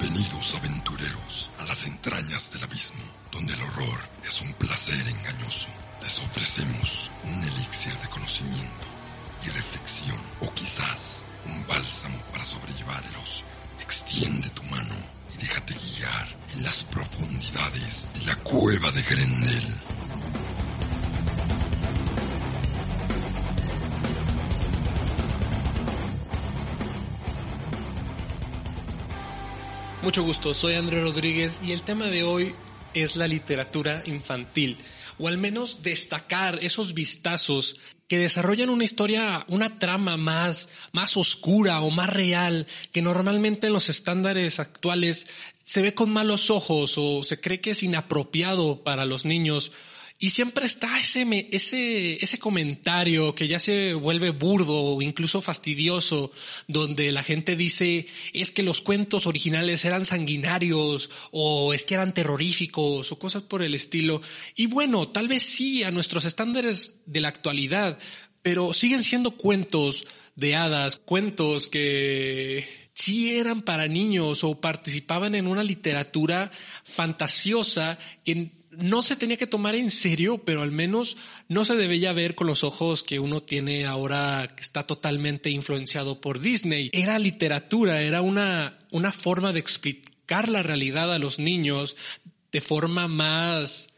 Bienvenidos aventureros a las entrañas del abismo, donde el horror es un placer engañoso. Les ofrecemos un elixir de conocimiento y reflexión, o quizás un bálsamo para sobrellevar el oso. Extiende tu mano y déjate guiar en las profundidades de la cueva de Grendel. Mucho gusto, soy André Rodríguez y el tema de hoy es la literatura infantil, o al menos destacar esos vistazos que desarrollan una historia, una trama más, más oscura o más real, que normalmente en los estándares actuales se ve con malos ojos o se cree que es inapropiado para los niños y siempre está ese, ese, ese comentario que ya se vuelve burdo o incluso fastidioso, donde la gente dice es que los cuentos originales eran sanguinarios o es que eran terroríficos o cosas por el estilo. Y bueno, tal vez sí a nuestros estándares de la actualidad, pero siguen siendo cuentos de hadas, cuentos que sí eran para niños o participaban en una literatura fantasiosa que no se tenía que tomar en serio, pero al menos no se debía ver con los ojos que uno tiene ahora que está totalmente influenciado por Disney. Era literatura, era una, una forma de explicar la realidad a los niños de forma más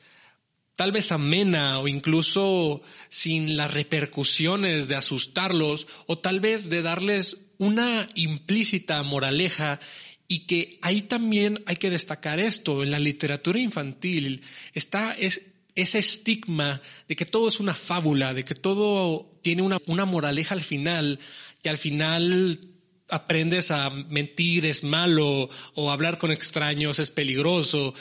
tal vez amena o incluso sin las repercusiones de asustarlos o tal vez de darles una implícita moraleja y que ahí también hay que destacar esto, en la literatura infantil está ese estigma de que todo es una fábula, de que todo tiene una, una moraleja al final, que al final aprendes a mentir es malo o hablar con extraños es peligroso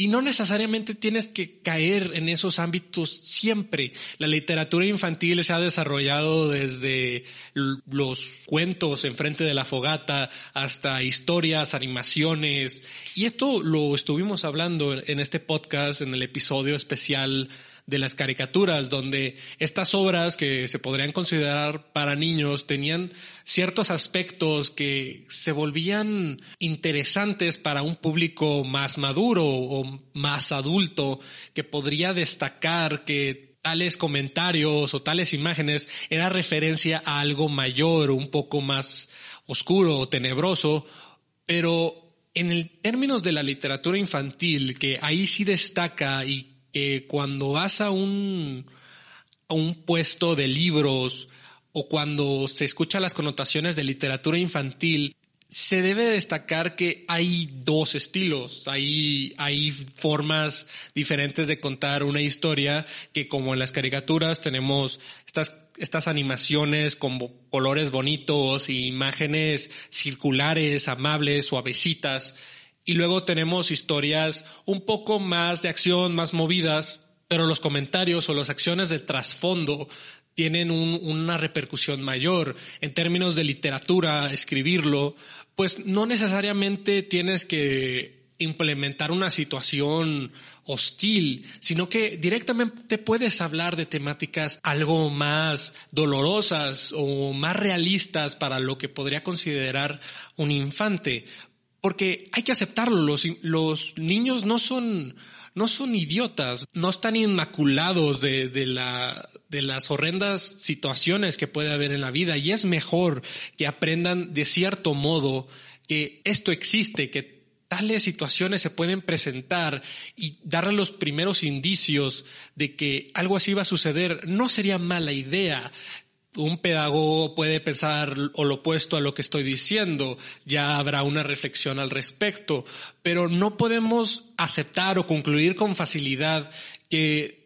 y no necesariamente tienes que caer en esos ámbitos siempre. La literatura infantil se ha desarrollado desde los cuentos enfrente de la fogata hasta historias, animaciones. Y esto lo estuvimos hablando en este podcast, en el episodio especial de las caricaturas, donde estas obras que se podrían considerar para niños tenían ciertos aspectos que se volvían interesantes para un público más maduro o más adulto, que podría destacar que tales comentarios o tales imágenes era referencia a algo mayor, un poco más oscuro o tenebroso, pero en el términos de la literatura infantil, que ahí sí destaca y que cuando vas a un, a un puesto de libros o cuando se escuchan las connotaciones de literatura infantil, se debe destacar que hay dos estilos, hay, hay formas diferentes de contar una historia que como en las caricaturas tenemos estas, estas animaciones con colores bonitos y imágenes circulares, amables, suavecitas, y luego tenemos historias un poco más de acción, más movidas, pero los comentarios o las acciones de trasfondo tienen una repercusión mayor. En términos de literatura, escribirlo, pues no necesariamente tienes que implementar una situación hostil, sino que directamente puedes hablar de temáticas algo más dolorosas o más realistas para lo que podría considerar un infante. Porque hay que aceptarlo, los, los niños no son, no son idiotas, no están inmaculados de, de, la, de las horrendas situaciones que puede haber en la vida. Y es mejor que aprendan de cierto modo que esto existe, que tales situaciones se pueden presentar y darle los primeros indicios de que algo así va a suceder, no sería mala idea un pedagogo puede pensar o lo opuesto a lo que estoy diciendo, ya habrá una reflexión al respecto, pero no podemos aceptar o concluir con facilidad que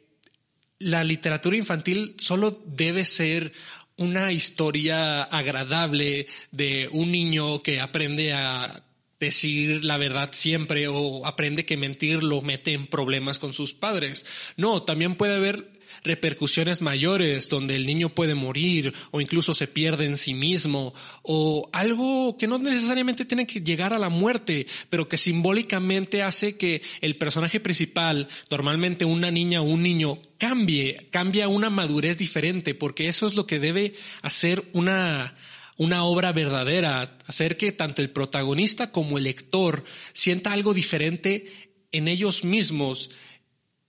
la literatura infantil solo debe ser una historia agradable de un niño que aprende a decir la verdad siempre o aprende que mentir lo mete en problemas con sus padres. No, también puede haber repercusiones mayores donde el niño puede morir o incluso se pierde en sí mismo o algo que no necesariamente tiene que llegar a la muerte, pero que simbólicamente hace que el personaje principal, normalmente una niña o un niño, cambie, cambie a una madurez diferente, porque eso es lo que debe hacer una una obra verdadera, hacer que tanto el protagonista como el lector sienta algo diferente en ellos mismos.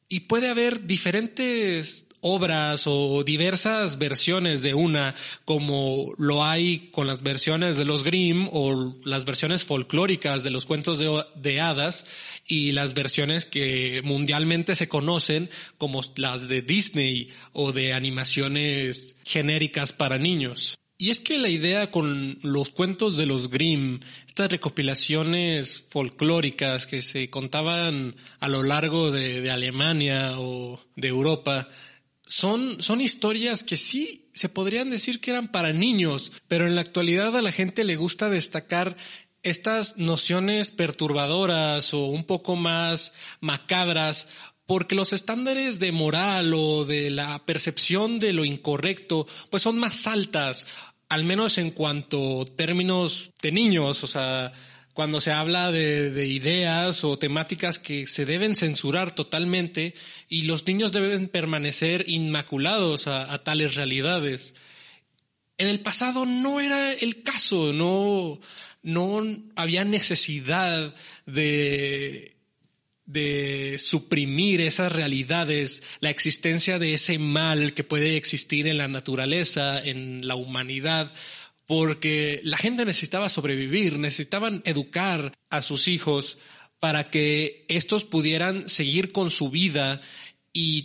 Y puede haber diferentes obras o diversas versiones de una, como lo hay con las versiones de los Grimm o las versiones folclóricas de los cuentos de, hadas y las versiones que mundialmente se conocen como las de Disney o de animaciones genéricas para niños. Y es que la idea con los cuentos de los Grimm, estas recopilaciones folclóricas que se contaban a lo largo de, de Alemania o de Europa, son, son historias que sí se podrían decir que eran para niños, pero en la actualidad a la gente le gusta destacar estas nociones perturbadoras o un poco más macabras porque los estándares de moral o de la percepción de lo incorrecto pues son más altas, al menos en cuanto términos de niños, o sea, cuando se habla de, ideas o temáticas que se deben censurar totalmente y los niños deben permanecer inmaculados a, tales realidades. En el pasado no era el caso, no, no había necesidad de, de suprimir esas realidades, la existencia de ese mal que puede existir en la naturaleza, en la humanidad, porque la gente necesitaba sobrevivir, necesitaban educar a sus hijos para que estos pudieran seguir con su vida y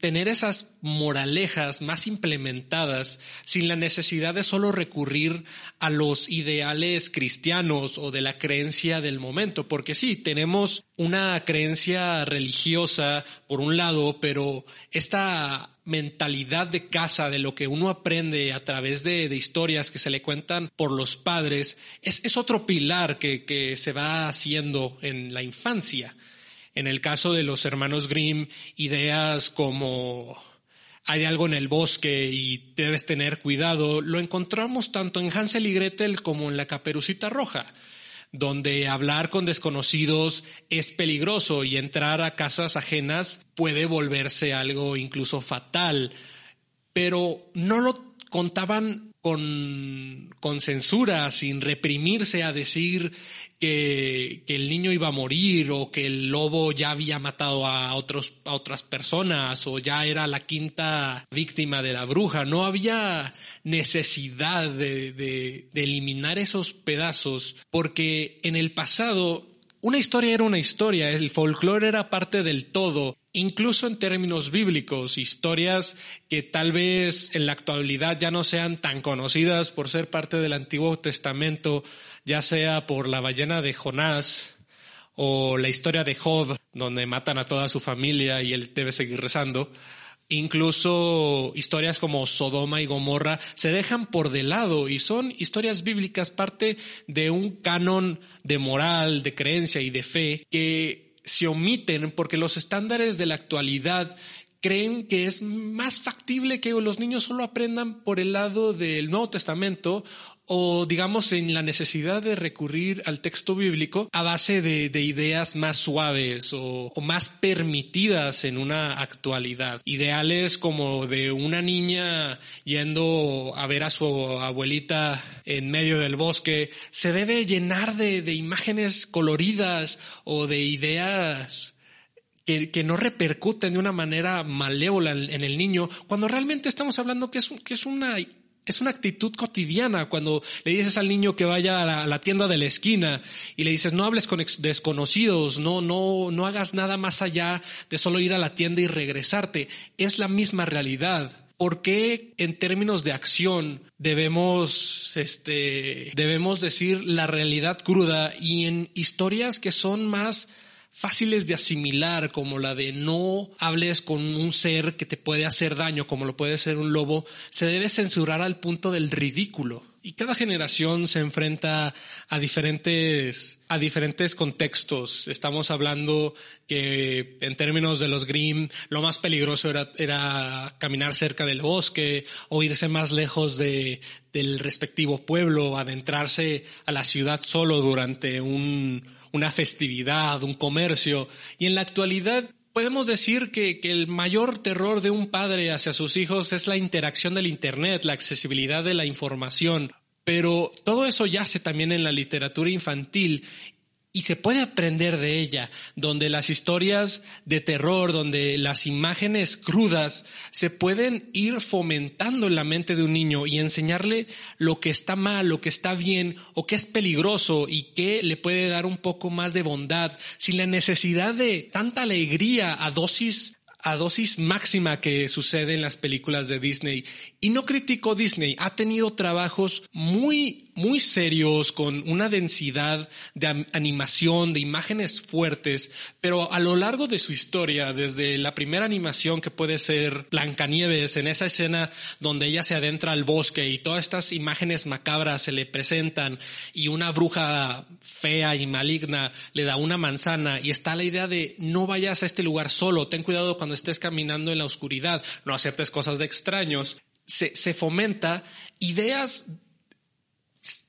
tener esas moralejas más implementadas sin la necesidad de solo recurrir a los ideales cristianos o de la creencia del momento, porque sí, tenemos una creencia religiosa por un lado, pero esta mentalidad de casa, de lo que uno aprende a través de, historias que se le cuentan por los padres, es, es otro pilar que, que se va haciendo en la infancia. En el caso de los hermanos Grimm, ideas como hay algo en el bosque y debes tener cuidado, lo encontramos tanto en Hansel y Gretel como en la Caperucita Roja, donde hablar con desconocidos es peligroso y entrar a casas ajenas puede volverse algo incluso fatal. Pero no lo contaban con, con censura, sin reprimirse a decir que, que, el niño iba a morir o que el lobo ya había matado a, otros, a otras personas o ya era la quinta víctima de la bruja. No había necesidad de, de, de eliminar esos pedazos porque en el pasado una historia era una historia, el folclore era parte del todo, incluso en términos bíblicos, historias que tal vez en la actualidad ya no sean tan conocidas por ser parte del Antiguo Testamento, ya sea por la ballena de Jonás o la historia de Job, donde matan a toda su familia y él debe seguir rezando. Incluso historias como Sodoma y Gomorra se dejan por de lado y son historias bíblicas, parte de un canon de moral, de creencia y de fe que se omiten porque los estándares de la actualidad creen que es más factible que los niños solo aprendan por el lado del Nuevo Testamento o digamos en la necesidad de recurrir al texto bíblico a base de, ideas más suaves o, más permitidas en una actualidad. Ideales como de una niña yendo a ver a su abuelita en medio del bosque, se debe llenar de, imágenes coloridas o de ideas que, no repercuten de una manera malévola en, el niño, cuando realmente estamos hablando que es, que es una es una actitud cotidiana cuando le dices al niño que vaya a la, tienda de la esquina y le dices no hables con desconocidos, no, no, no hagas nada más allá de solo ir a la tienda y regresarte. Es la misma realidad. ¿Por qué en términos de acción debemos, este, debemos decir la realidad cruda y en historias que son más fáciles de asimilar, como la de no hables con un ser que te puede hacer daño, como lo puede ser un lobo, se debe censurar al punto del ridículo. Y cada generación se enfrenta a diferentes, a diferentes contextos. Estamos hablando que en términos de los Grimm, lo más peligroso era, era caminar cerca del bosque o irse más lejos de, del respectivo pueblo, adentrarse a la ciudad solo durante un, una festividad, un comercio. Y en la actualidad podemos decir que, que, el mayor terror de un padre hacia sus hijos es la interacción del Internet, la accesibilidad de la información. pero todo eso yace también en la literatura infantil y se puede aprender de ella, donde las historias de terror, donde las imágenes crudas se pueden ir fomentando en la mente de un niño y enseñarle lo que está mal, lo que está bien o que es peligroso y que le puede dar un poco más de bondad sin la necesidad de tanta alegría a dosis a dosis máxima que sucede en las películas de Disney. Y no critico Disney, ha tenido trabajos muy muy serios, con una densidad de animación, de imágenes fuertes, pero a lo largo de su historia, desde la primera animación que puede ser Blancanieves, en esa escena donde ella se adentra al bosque y todas estas imágenes macabras se le presentan y una bruja fea y maligna le da una manzana y está la idea de no vayas a este lugar solo, ten cuidado cuando estés caminando en la oscuridad, no aceptes cosas de extraños. Se, fomenta ideas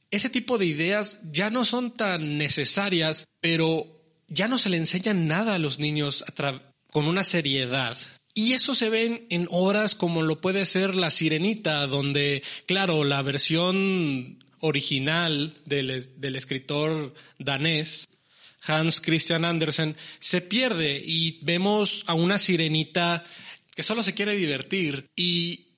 ese tipo de ideas ya no son tan necesarias, pero ya no se le enseñan nada a los niños con una seriedad. Y eso se ve en, obras como lo puede ser La Sirenita, donde, claro, la versión original del, del escritor danés, Hans Christian Andersen, se pierde y vemos a una sirenita que solo se quiere divertir y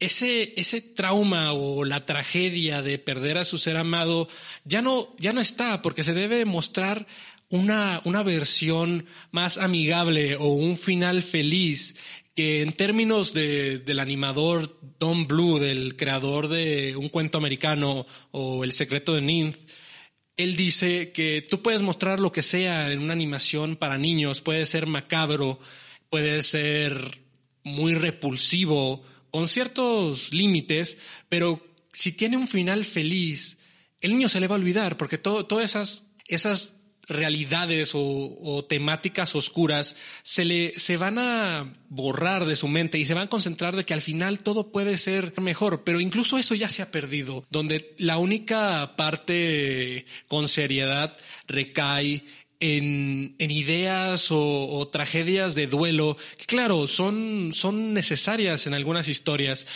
ese, ese trauma o la tragedia de perder a su ser amado ya no, ya no está porque se debe mostrar una, una versión más amigable o un final feliz que en términos de, del animador Don Blue, del creador de un cuento americano o El secreto de Ninth, él dice que tú puedes mostrar lo que sea en una animación para niños, puede ser macabro, puede ser muy repulsivo, con ciertos límites, pero si tiene un final feliz, el niño se le va a olvidar, porque todas esas, esas realidades o, temáticas oscuras se le se van a borrar de su mente y se van a concentrar de que al final todo puede ser mejor, pero incluso eso ya se ha perdido, donde la única parte con seriedad recae en, en ideas o, tragedias de duelo, que claro, son, son necesarias en algunas historias,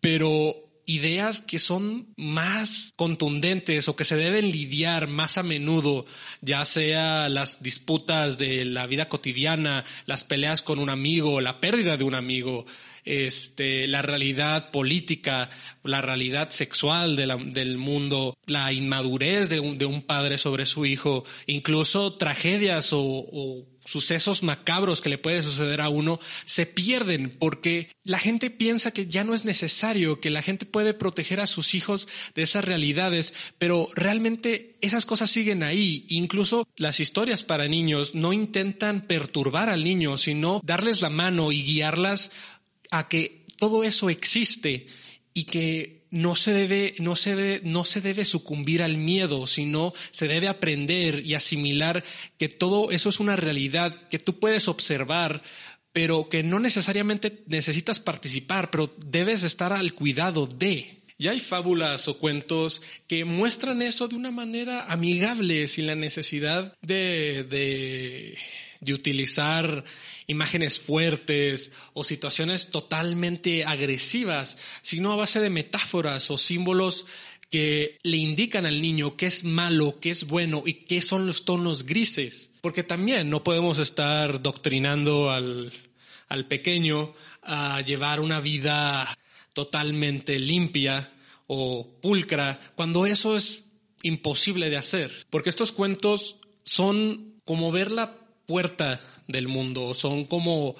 pero ideas que son más contundentes o que se deben lidiar más a menudo, ya sea las disputas de la vida cotidiana, las peleas con un amigo, la pérdida de un amigo, este, la realidad política, la realidad sexual del mundo, la inmadurez de un, de un, padre sobre su hijo, incluso tragedias o, o sucesos macabros que le puede suceder a uno se pierden porque la gente piensa que ya no es necesario, que la gente puede proteger a sus hijos de esas realidades, pero realmente esas cosas siguen ahí. Incluso las historias para niños no intentan perturbar al niño, sino darles la mano y guiarlas a que todo eso existe y que no se debe, no se no se debe sucumbir al miedo, sino se debe aprender y asimilar que todo eso es una realidad que tú puedes observar, pero que no necesariamente necesitas participar, pero debes estar al cuidado de. Y hay fábulas o cuentos que muestran eso de una manera amigable, sin la necesidad de, de, de utilizar imágenes fuertes o situaciones totalmente agresivas, sino a base de metáforas o símbolos que le indican al niño qué es malo, qué es bueno y qué son los tonos grises. Porque también no podemos estar doctrinando al, al pequeño a llevar una vida totalmente limpia o pulcra, cuando eso es imposible de hacer. Porque estos cuentos son como ver la puerta del mundo, son como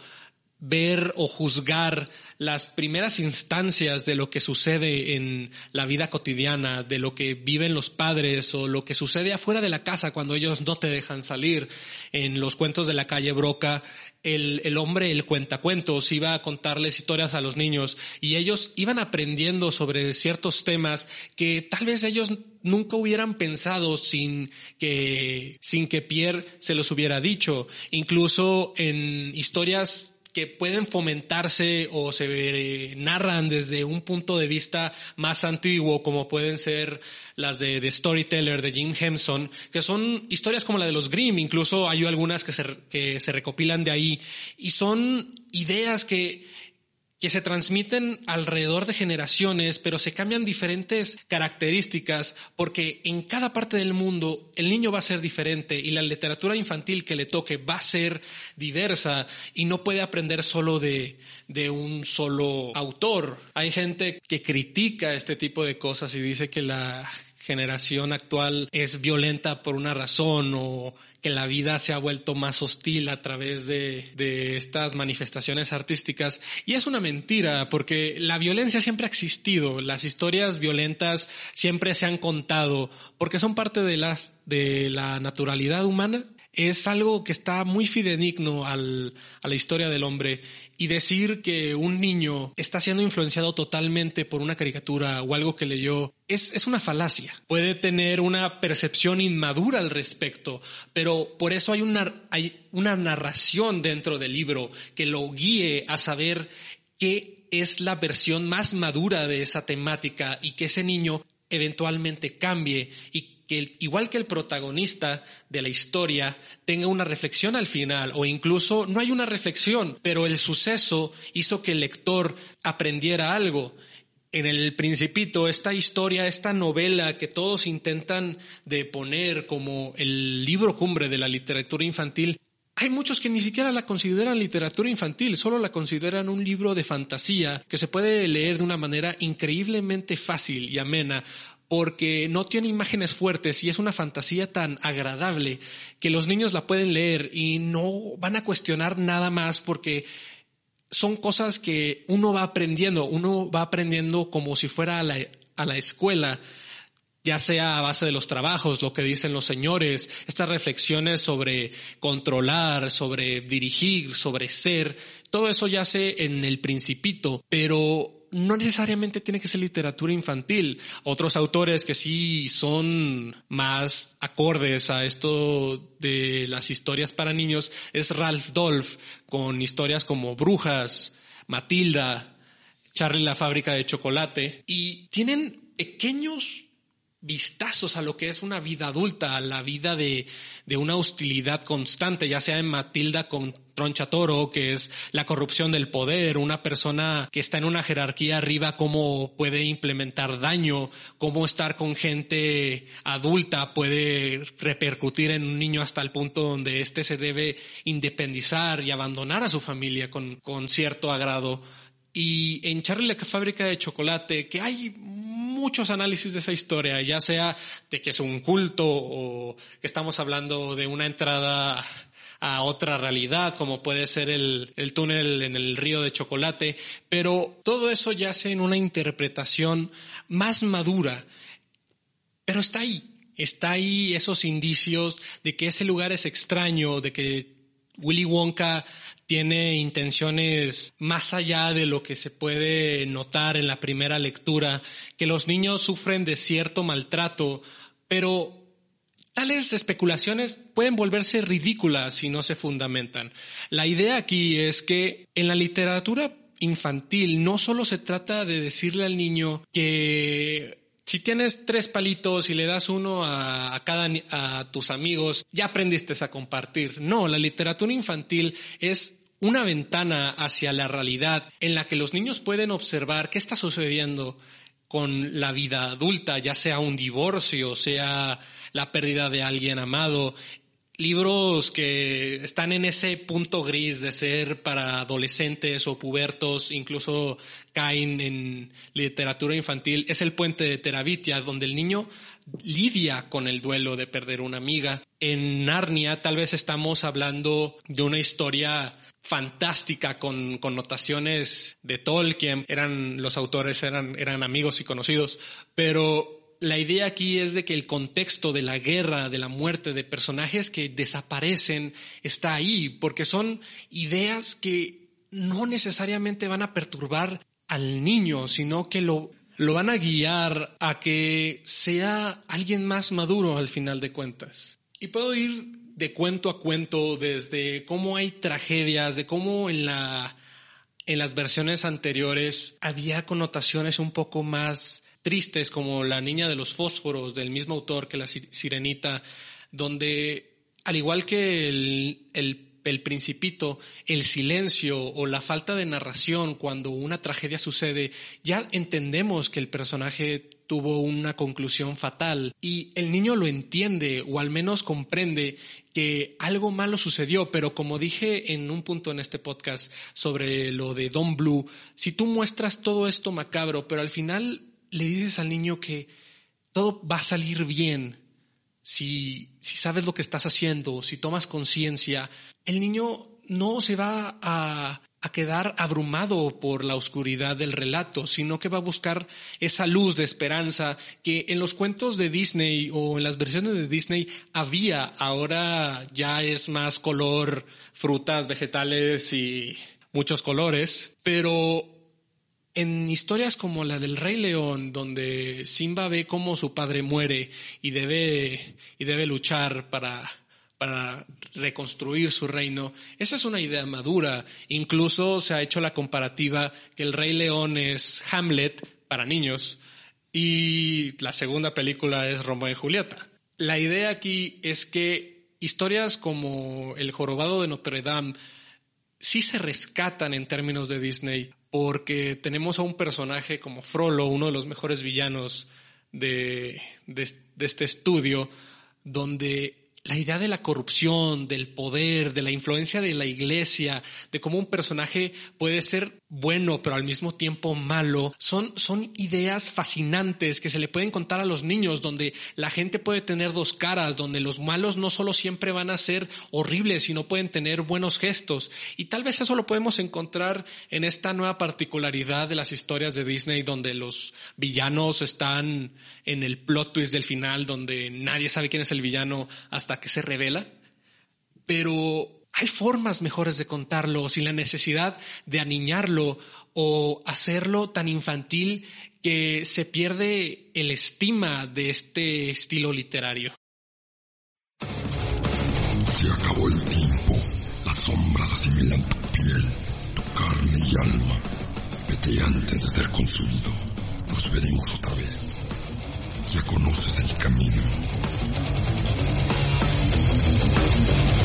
ver o juzgar las primeras instancias de lo que sucede en la vida cotidiana, de lo que viven los padres o lo que sucede afuera de la casa cuando ellos no te dejan salir. En los cuentos de la calle Broca, el, el hombre, el cuentacuentos, iba a contarles historias a los niños y ellos iban aprendiendo sobre ciertos temas que tal vez ellos nunca hubieran pensado sin que, sin que Pierre se los hubiera dicho. Incluso en historias que pueden fomentarse o se eh, narran desde un punto de vista más antiguo, como pueden ser las de The Storyteller de Jim Henson, que son historias como la de los Grimm, incluso hay algunas que se, que se recopilan de ahí, y son ideas que que se transmiten alrededor de generaciones, pero se cambian diferentes características porque en cada parte del mundo el niño va a ser diferente y la literatura infantil que le toque va a ser diversa y no puede aprender solo de, de un solo autor. Hay gente que critica este tipo de cosas y dice que la generación actual es violenta por una razón o que la vida se ha vuelto más hostil a través de, de, estas manifestaciones artísticas. Y es una mentira, porque la violencia siempre ha existido, las historias violentas siempre se han contado, porque son parte de, las, de la naturalidad humana. Es algo que está muy fidedigno a la historia del hombre y decir que un niño está siendo influenciado totalmente por una caricatura o algo que leyó es, es, una falacia. Puede tener una percepción inmadura al respecto, pero por eso hay una, hay una narración dentro del libro que lo guíe a saber qué es la versión más madura de esa temática y que ese niño eventualmente cambie y que igual que el protagonista de la historia tenga una reflexión al final o incluso no hay una reflexión, pero el suceso hizo que el lector aprendiera algo. En el Principito, esta historia, esta novela que todos intentan de poner como el libro cumbre de la literatura infantil, hay muchos que ni siquiera la consideran literatura infantil, solo la consideran un libro de fantasía que se puede leer de una manera increíblemente fácil y amena porque no tiene imágenes fuertes y es una fantasía tan agradable que los niños la pueden leer y no van a cuestionar nada más porque son cosas que uno va aprendiendo, uno va aprendiendo como si fuera a la, a la escuela ya sea a base de los trabajos, lo que dicen los señores, estas reflexiones sobre controlar, sobre dirigir, sobre ser, todo eso ya sé en el principito, pero no necesariamente tiene que ser literatura infantil. Otros autores que sí son más acordes a esto de las historias para niños es Ralph Dolph, con historias como Brujas, Matilda, Charlie la fábrica de chocolate, y tienen pequeños vistazos a lo que es una vida adulta, a la vida de, de una hostilidad constante, ya sea en Matilda con Troncha Toro, que es la corrupción del poder, una persona que está en una jerarquía arriba, cómo puede implementar daño, cómo estar con gente adulta puede repercutir en un niño hasta el punto donde éste se debe independizar y abandonar a su familia con, con cierto agrado. Y en Charlie la fábrica de chocolate, que hay muchos análisis de esa historia, ya sea de que es un culto o que estamos hablando de una entrada a otra realidad, como puede ser el, el, túnel en el río de chocolate, pero todo eso yace en una interpretación más madura. Pero está ahí, está ahí esos indicios de que ese lugar es extraño, de que Willy Wonka tiene intenciones más allá de lo que se puede notar en la primera lectura, que los niños sufren de cierto maltrato, pero tales especulaciones pueden volverse ridículas si no se fundamentan. La idea aquí es que en la literatura infantil no solo se trata de decirle al niño que si tienes tres palitos y le das uno a, cada a tus amigos, ya aprendiste a compartir. No, la literatura infantil es una ventana hacia la realidad en la que los niños pueden observar qué está sucediendo con la vida adulta, ya sea un divorcio, sea la pérdida de alguien amado, libros que están en ese punto gris de ser para adolescentes o pubertos, incluso caen en literatura infantil, es El puente de Terabitia, donde el niño lidia con el duelo de perder una amiga. En Narnia tal vez estamos hablando de una historia fantástica con connotaciones de Tolkien, eran los autores eran eran amigos y conocidos, pero la idea aquí es de que el contexto de la guerra, de la muerte, de personajes que desaparecen, está ahí, porque son ideas que no necesariamente van a perturbar al niño, sino que lo, lo van a guiar a que sea alguien más maduro al final de cuentas. Y puedo ir de cuento a cuento desde cómo hay tragedias, de cómo en la en las versiones anteriores había connotaciones un poco más tristes como La Niña de los Fósforos del mismo autor que La Sirenita, donde al igual que el, El Principito, el silencio o la falta de narración cuando una tragedia sucede, ya entendemos que el personaje tuvo una conclusión fatal. Y el niño lo entiende o al menos comprende que algo malo sucedió, pero como dije en un punto en este podcast sobre lo de Don Blue, si tú muestras todo esto macabro, pero al final le dices al niño que todo va a salir bien, si, si sabes lo que estás haciendo, si tomas conciencia, el niño no se va a, a quedar abrumado por la oscuridad del relato, sino que va a buscar esa luz de esperanza que en los cuentos de Disney o en las versiones de Disney había, ahora ya es más color, frutas, vegetales y muchos colores, pero en historias como la del Rey León, donde Simba ve cómo su padre muere y debe, y debe luchar para, para reconstruir su reino, esa es una idea madura. Incluso se ha hecho la comparativa que el Rey León es Hamlet para niños y la segunda película es Romeo y Julieta. La idea aquí es que historias como El jorobado de Notre Dame sí se rescatan en términos de Disney porque tenemos a un personaje como Frollo, uno de los mejores villanos de, de, de este estudio, donde la idea de la corrupción, del poder, de la influencia de la iglesia, de cómo un personaje puede ser bueno pero al mismo tiempo malo, son, son ideas fascinantes que se le pueden contar a los niños, donde la gente puede tener dos caras, donde los malos no solo siempre van a ser horribles, sino pueden tener buenos gestos. Y tal vez eso lo podemos encontrar en esta nueva particularidad de las historias de Disney, donde los villanos están en el plot twist del final, donde nadie sabe quién es el villano hasta que se revela. Pero hay formas mejores de contarlo sin la necesidad de aniñarlo o hacerlo tan infantil que se pierde el estima de este estilo literario. Se acabó el tiempo. Las sombras asimilan tu piel, tu carne y alma. Vete antes de ser consumido. Nos veremos otra vez. Ya conoces el camino. あっ!